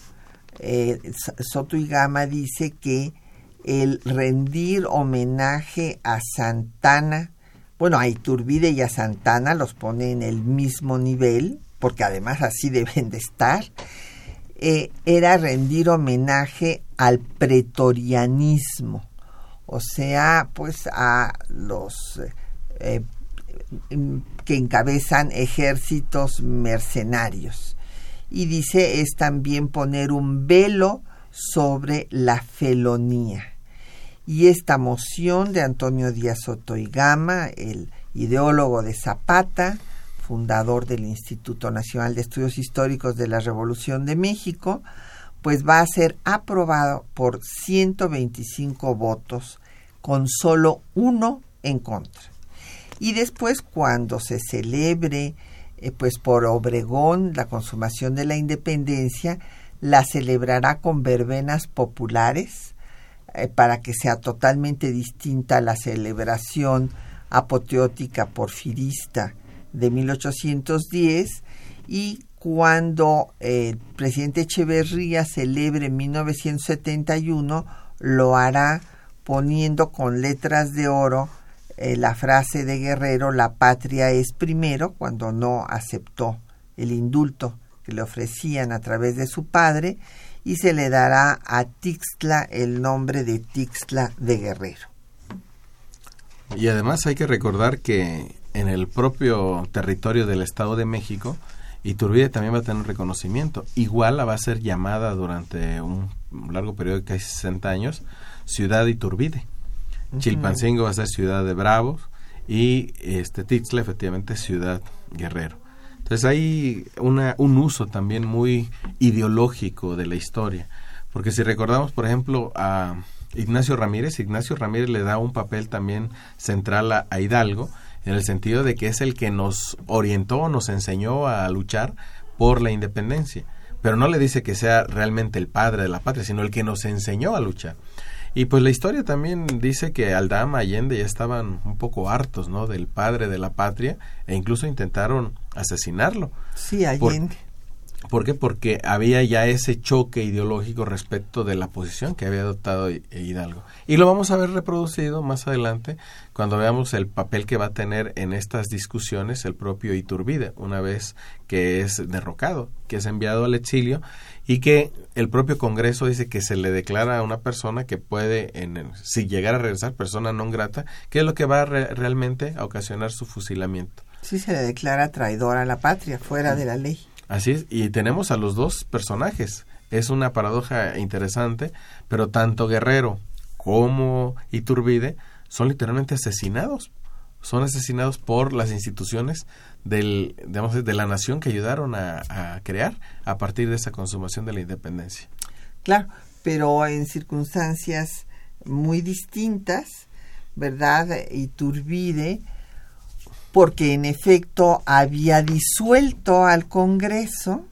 eh, Soto y Gama dice que el rendir homenaje a Santana, bueno, a Iturbide y a Santana los pone en el mismo nivel, porque además así deben de estar, eh, era rendir homenaje al pretorianismo, o sea, pues a los eh, que encabezan ejércitos mercenarios. Y dice es también poner un velo sobre la felonía. Y esta moción de Antonio Díaz Soto y Gama, el ideólogo de Zapata, fundador del Instituto Nacional de Estudios Históricos de la Revolución de México, pues va a ser aprobado por 125 votos con solo uno en contra. Y después cuando se celebre eh, pues por Obregón la consumación de la independencia, la celebrará con verbenas populares eh, para que sea totalmente distinta a la celebración apoteótica porfirista de 1810 y cuando el presidente Echeverría celebre en 1971 lo hará poniendo con letras de oro eh, la frase de Guerrero la patria es primero cuando no aceptó el indulto que le ofrecían a través de su padre y se le dará a Tixla el nombre de Tixla de Guerrero. Y además hay que recordar que en el propio territorio del Estado de México, Iturbide también va a tener reconocimiento. Igual la va a ser llamada durante un largo periodo de casi 60 años Ciudad Iturbide. Chilpancingo va a ser Ciudad de Bravos y este Tixla efectivamente Ciudad Guerrero. Entonces hay una, un uso también muy ideológico de la historia. Porque si recordamos, por ejemplo, a Ignacio Ramírez, Ignacio Ramírez le da un papel también central a Hidalgo, en el sentido de que es el que nos orientó, nos enseñó a luchar por la independencia. Pero no le dice que sea realmente el padre de la patria, sino el que nos enseñó a luchar. Y pues la historia también dice que Aldama Allende ya estaban un poco hartos, ¿no? Del padre de la patria e incluso intentaron asesinarlo. Sí, Allende. ¿Por qué? Porque había ya ese choque ideológico respecto de la posición que había adoptado Hidalgo. Y lo vamos a ver reproducido más adelante cuando veamos el papel que va a tener en estas discusiones el propio Iturbide, una vez que es derrocado, que es enviado al exilio y que el propio Congreso dice que se le declara a una persona que puede, en si llegara a regresar, persona no grata, que es lo que va realmente a ocasionar su fusilamiento. Sí, se le declara traidor a la patria, fuera de la ley. Así es, y tenemos a los dos personajes. Es una paradoja interesante, pero tanto Guerrero como Iturbide son literalmente asesinados. son asesinados por las instituciones del, digamos, de la nación que ayudaron a, a crear a partir de esa consumación de la independencia. Claro, pero en circunstancias muy distintas, ¿verdad? Iturbide, porque en efecto había disuelto al Congreso,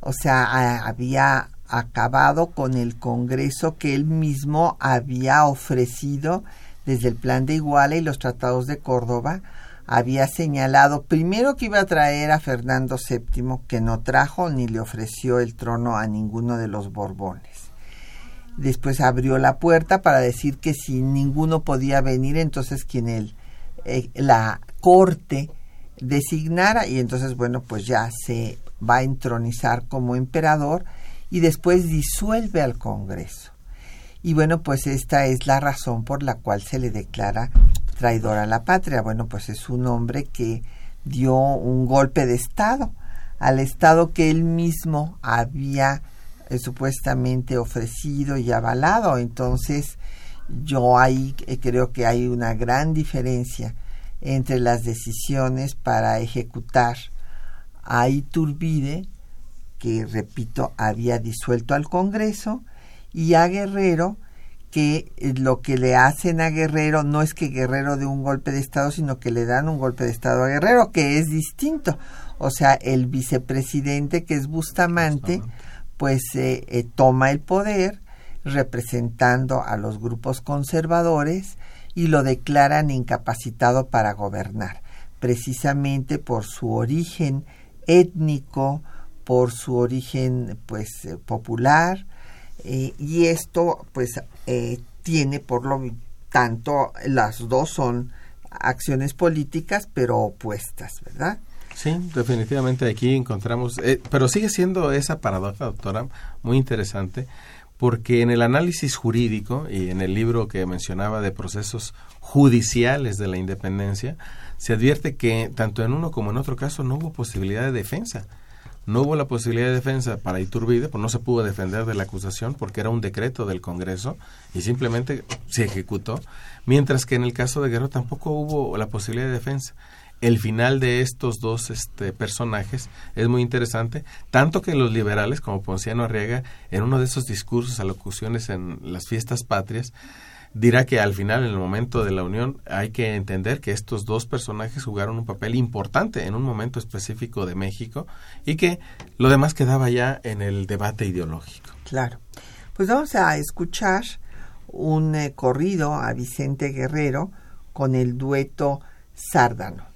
o sea, había acabado con el Congreso que él mismo había ofrecido desde el Plan de Iguala y los Tratados de Córdoba, había señalado primero que iba a traer a Fernando VII, que no trajo ni le ofreció el trono a ninguno de los Borbones. Después abrió la puerta para decir que si ninguno podía venir, entonces quien él, eh, la corte designara, y entonces, bueno, pues ya se va a entronizar como emperador y después disuelve al Congreso. Y bueno, pues esta es la razón por la cual se le declara traidor a la patria. Bueno, pues es un hombre que dio un golpe de Estado al Estado que él mismo había eh, supuestamente ofrecido y avalado. Entonces, yo ahí eh, creo que hay una gran diferencia entre las decisiones para ejecutar a Iturbide, que repito, había disuelto al Congreso, y a Guerrero, que eh, lo que le hacen a Guerrero no es que Guerrero dé un golpe de Estado, sino que le dan un golpe de Estado a Guerrero, que es distinto. O sea, el vicepresidente, que es Bustamante, pues eh, eh, toma el poder representando a los grupos conservadores y lo declaran incapacitado para gobernar, precisamente por su origen étnico, por su origen pues popular, eh, y esto pues eh, tiene por lo tanto las dos son acciones políticas pero opuestas, ¿verdad? Sí, definitivamente aquí encontramos, eh, pero sigue siendo esa paradoja, doctora, muy interesante, porque en el análisis jurídico y en el libro que mencionaba de procesos judiciales de la independencia, se advierte que tanto en uno como en otro caso no hubo posibilidad de defensa no hubo la posibilidad de defensa para Iturbide, pues no se pudo defender de la acusación porque era un decreto del Congreso y simplemente se ejecutó, mientras que en el caso de Guerrero tampoco hubo la posibilidad de defensa. El final de estos dos este, personajes es muy interesante, tanto que los liberales, como Ponciano Arriaga, en uno de esos discursos, alocuciones en las fiestas patrias, dirá que al final, en el momento de la unión, hay que entender que estos dos personajes jugaron un papel importante en un momento específico de México y que lo demás quedaba ya en el debate ideológico. Claro. Pues vamos a escuchar un eh, corrido a Vicente Guerrero con el dueto Sárdano.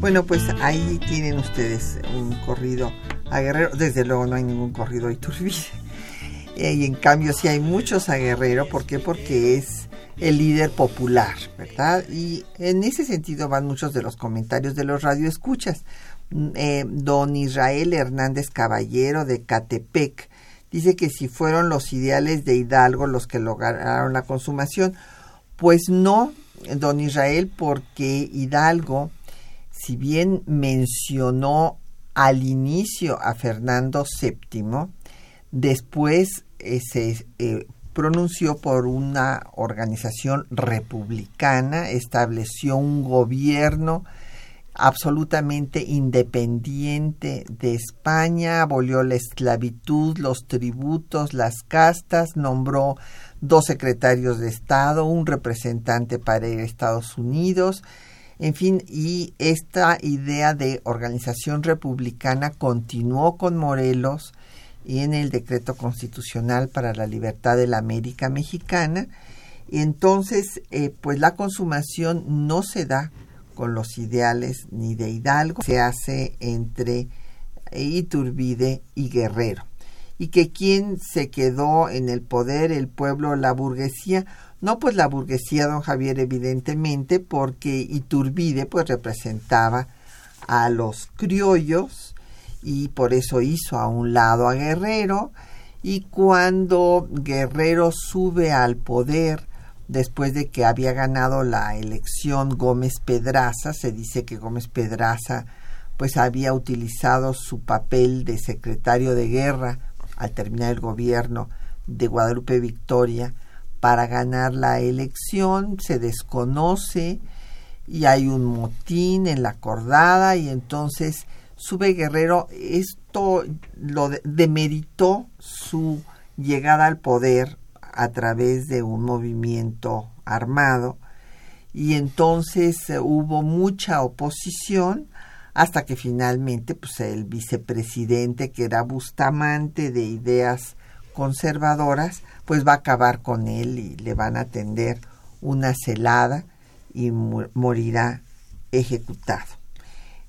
Bueno, pues ahí tienen ustedes un corrido a Guerrero. Desde luego no hay ningún corrido a Iturbide. Eh, y en cambio sí hay muchos a Guerrero. ¿Por qué? Porque es el líder popular, ¿verdad? Y en ese sentido van muchos de los comentarios de los radioescuchas. Mm, eh, don Israel Hernández Caballero de Catepec dice que si fueron los ideales de Hidalgo los que lograron la consumación, pues no, don Israel, porque Hidalgo, si bien mencionó al inicio a Fernando VII, después eh, se eh, pronunció por una organización republicana, estableció un gobierno absolutamente independiente de España, abolió la esclavitud, los tributos, las castas, nombró dos secretarios de Estado, un representante para Estados Unidos, en fin, y esta idea de organización republicana continuó con Morelos y en el decreto constitucional para la libertad de la América Mexicana. Y entonces, eh, pues la consumación no se da con los ideales ni de Hidalgo, se hace entre Iturbide y Guerrero. Y que quien se quedó en el poder, el pueblo, la burguesía, no pues la burguesía, don Javier, evidentemente, porque Iturbide pues representaba a los criollos y por eso hizo a un lado a Guerrero. Y cuando Guerrero sube al poder después de que había ganado la elección Gómez Pedraza, se dice que Gómez Pedraza pues había utilizado su papel de secretario de guerra al terminar el gobierno de Guadalupe Victoria para ganar la elección, se desconoce y hay un motín en la acordada y entonces sube Guerrero, esto lo demeritó su llegada al poder a través de un movimiento armado y entonces eh, hubo mucha oposición hasta que finalmente pues el vicepresidente que era Bustamante de ideas conservadoras pues va a acabar con él y le van a tender una celada y morirá ejecutado.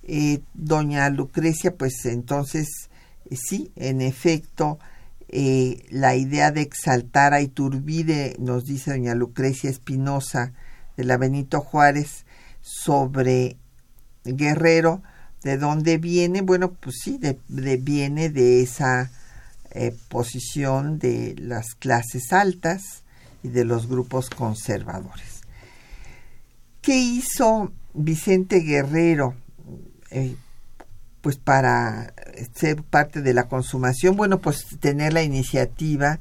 Eh, doña Lucrecia pues entonces eh, sí en efecto eh, la idea de exaltar a Iturbide, nos dice doña Lucrecia Espinosa de la Benito Juárez, sobre Guerrero, ¿de dónde viene? Bueno, pues sí, de, viene de esa eh, posición de las clases altas y de los grupos conservadores. ¿Qué hizo Vicente Guerrero? Eh, pues para ser parte de la consumación, bueno, pues tener la iniciativa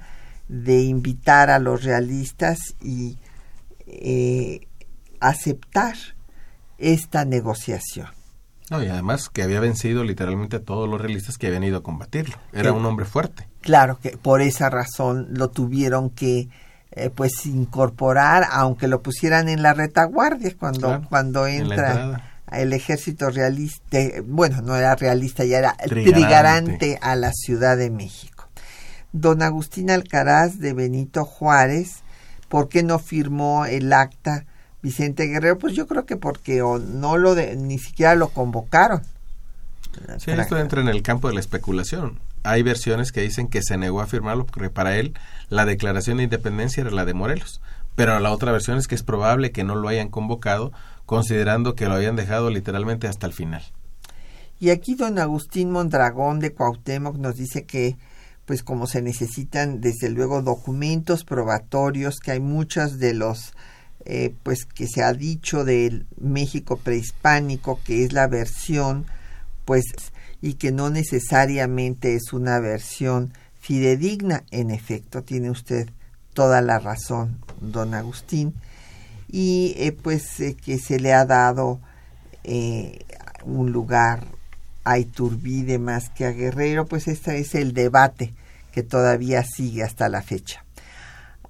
de invitar a los realistas y eh, aceptar esta negociación. No, y además que había vencido literalmente a todos los realistas que habían ido a combatirlo. Era un hombre fuerte. Claro que por esa razón lo tuvieron que eh, pues incorporar, aunque lo pusieran en la retaguardia cuando, cuando entra el ejército realista, bueno, no era realista, ya era trigarante. a la Ciudad de México. Don Agustín Alcaraz de Benito Juárez, ¿por qué no firmó el acta Vicente Guerrero? Pues yo creo que porque no lo de, ni siquiera lo convocaron. Sí, esto entra en el campo de la especulación. Hay versiones que dicen que se negó a firmarlo porque para él la declaración de independencia era la de Morelos. Pero la otra versión es que es probable que no lo hayan convocado considerando que lo habían dejado literalmente hasta el final. Y aquí don Agustín Mondragón de Cuauhtémoc nos dice que pues como se necesitan desde luego documentos probatorios, que hay muchos de los eh, pues que se ha dicho del México prehispánico, que es la versión pues y que no necesariamente es una versión fidedigna. En efecto, tiene usted toda la razón, don Agustín y eh, pues eh, que se le ha dado un lugar a Iturbide más que a Guerrero, pues este es el debate que todavía sigue hasta la fecha.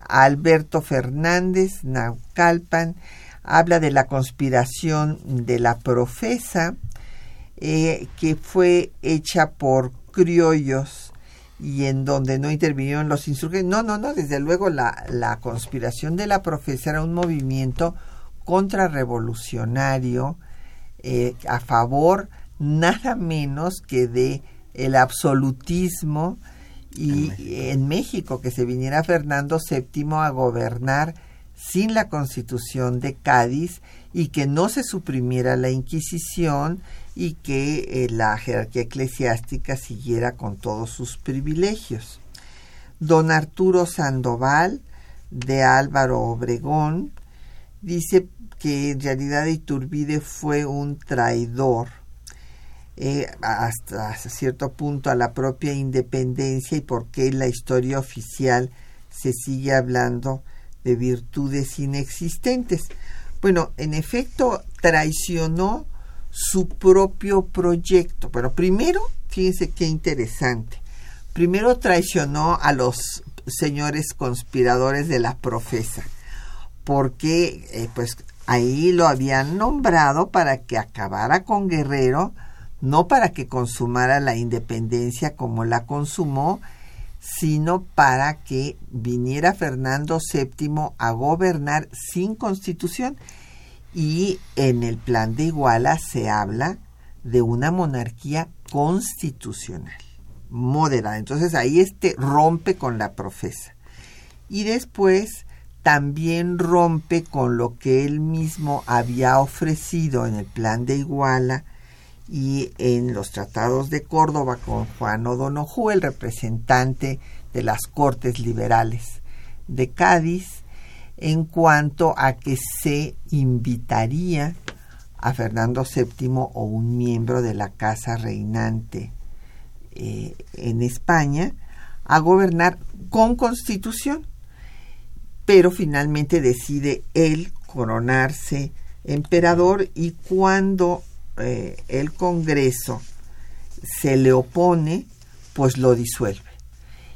Alberto Fernández, Naucalpan, habla de la conspiración de la profesa que fue hecha por criollos y en donde no intervinieron los insurgentes. No, no, no, desde luego la, la conspiración de la profesa era un movimiento contrarrevolucionario eh, a favor nada menos que de el absolutismo y en México. que se viniera Fernando VII a gobernar sin la constitución de Cádiz y que no se suprimiera la Inquisición y que eh, la jerarquía eclesiástica siguiera con todos sus privilegios. Don Arturo Sandoval de Álvaro Obregón dice que en realidad Iturbide fue un traidor eh, hasta cierto punto a la propia independencia y por qué la historia oficial se sigue hablando de virtudes inexistentes. Bueno, en efecto, traicionó su propio proyecto. Pero primero, fíjense qué interesante. Primero traicionó a los señores conspiradores de la profesa, porque eh, pues ahí lo habían nombrado para que acabara con Guerrero, no para que consumara la independencia como la consumó, sino para que viniera Fernando VII a gobernar sin constitución. Y en el plan de Iguala se habla de una monarquía constitucional, moderada. Entonces ahí este rompe con la profesa. Y después también rompe con lo que él mismo había ofrecido en el plan de Iguala y en los tratados de Córdoba con Juan O'Donoghue, el representante de las Cortes Liberales de Cádiz, en cuanto a que se invitaría a Fernando VII o un miembro de la casa reinante eh, en España a gobernar con constitución, pero finalmente decide él coronarse emperador y cuando eh, el Congreso se le opone, pues lo disuelve.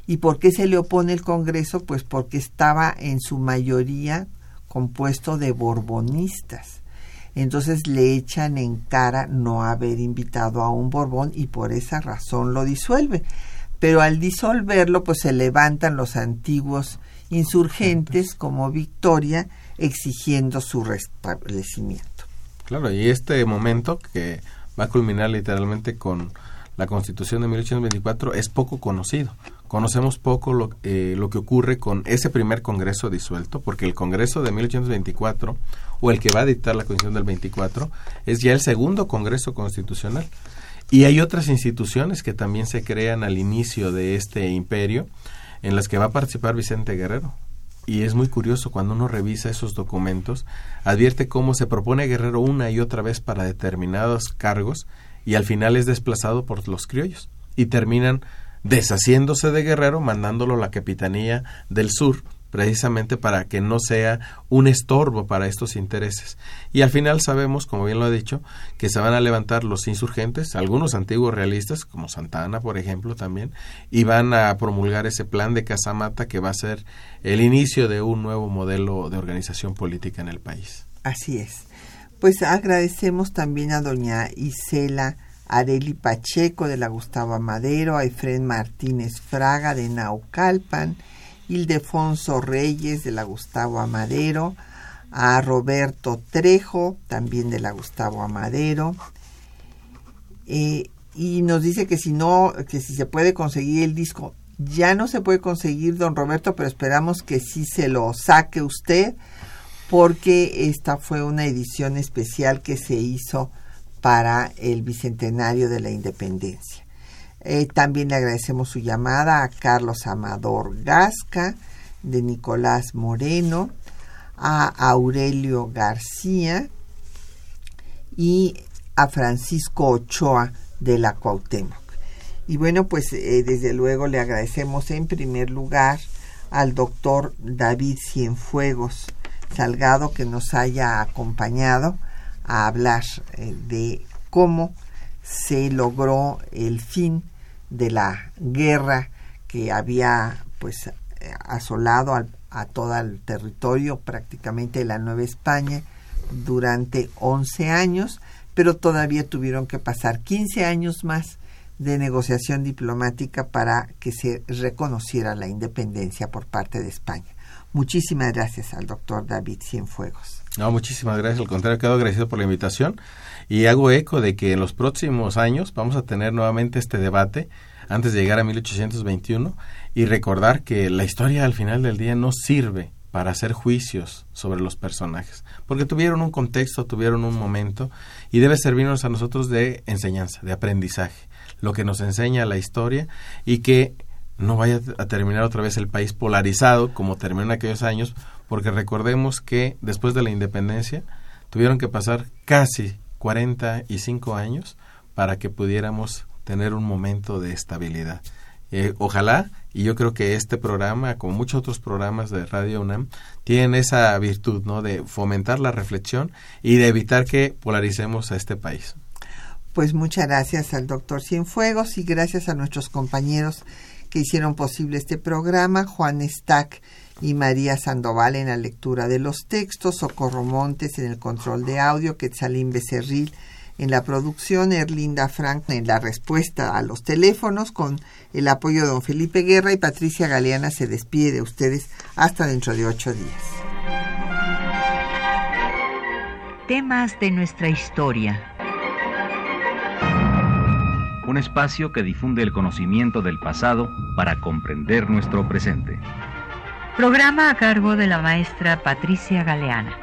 ¿Y por qué se le opone el Congreso? Pues porque estaba en su mayoría compuesto de borbonistas. Entonces le echan en cara no haber invitado a un Borbón y por esa razón lo disuelve. Pero al disolverlo, pues se levantan los antiguos insurgentes como Victoria exigiendo su restablecimiento. Claro, y este momento que va a culminar literalmente con la Constitución de 1824 es poco conocido. Conocemos poco lo, eh, lo, que ocurre con ese primer Congreso disuelto, porque el Congreso de 1824, o el que va a dictar la Constitución del 24, es ya el segundo Congreso Constitucional. Y hay otras instituciones que también se crean al inicio de este imperio, en las que va a participar Vicente Guerrero y es muy curioso cuando uno revisa esos documentos, advierte cómo se propone Guerrero una y otra vez para determinados cargos y al final es desplazado por los criollos y terminan deshaciéndose de Guerrero mandándolo a la capitanía del sur precisamente para que no sea un estorbo para estos intereses. Y al final sabemos, como bien lo ha dicho, que se van a levantar los insurgentes, algunos antiguos realistas, como Santana, por ejemplo, también, y van a promulgar ese plan de Casamata que va a ser el inicio de un nuevo modelo de organización política en el país. Así es. Pues agradecemos también a doña Isela Areli Pacheco de la Gustavo Madero, a Efren Martínez Fraga de Naucalpan, Ildefonso Reyes de la Gustavo Amadero, a Roberto Trejo, también de la Gustavo Amadero, eh, y nos dice que si no, que si se puede conseguir el disco, ya no se puede conseguir, don Roberto, pero esperamos que sí se lo saque usted, porque esta fue una edición especial que se hizo para el Bicentenario de la Independencia. Eh, también le agradecemos su llamada a Carlos Amador Gasca, de Nicolás Moreno, a Aurelio García y a Francisco Ochoa de la Cuauhtémoc. Y bueno, pues eh, desde luego le agradecemos en primer lugar al doctor David Cienfuegos Salgado que nos haya acompañado a hablar eh, de cómo se logró el fin de la guerra que había pues asolado a todo el territorio prácticamente de la Nueva España durante 11 años, pero todavía tuvieron que pasar 15 años más de negociación diplomática para que se reconociera la independencia por parte de España. Muchísimas gracias al doctor David Cienfuegos. No, muchísimas gracias. Al contrario, quedo agradecido por la invitación y hago eco de que en los próximos años vamos a tener nuevamente este debate antes de llegar a 1821 y recordar que la historia al final del día no sirve para hacer juicios sobre los personajes, porque tuvieron un contexto, tuvieron un momento y debe servirnos a nosotros de enseñanza, de aprendizaje, lo que nos enseña la historia y que no vaya a terminar otra vez el país polarizado como terminó en aquellos años, porque recordemos que después de la independencia tuvieron que pasar casi 45 años para que pudiéramos tener un momento de estabilidad. Eh, ojalá, y yo creo que este programa, como muchos otros programas de Radio UNAM, tienen esa virtud, ¿no? De fomentar la reflexión y de evitar que polaricemos a este país. Pues muchas gracias al doctor Cienfuegos y gracias a nuestros compañeros que hicieron posible este programa, Juan Stack y María Sandoval en la lectura de los textos, Socorro Montes en el control de audio, Quetzalín Becerril en la producción, Erlinda Frank en la respuesta a los teléfonos, con el apoyo de don Felipe Guerra y Patricia Galeana se despide de ustedes hasta dentro de ocho días. Temas de nuestra historia. Un espacio que difunde el conocimiento del pasado para comprender nuestro presente. Programa a cargo de la maestra Patricia Galeana.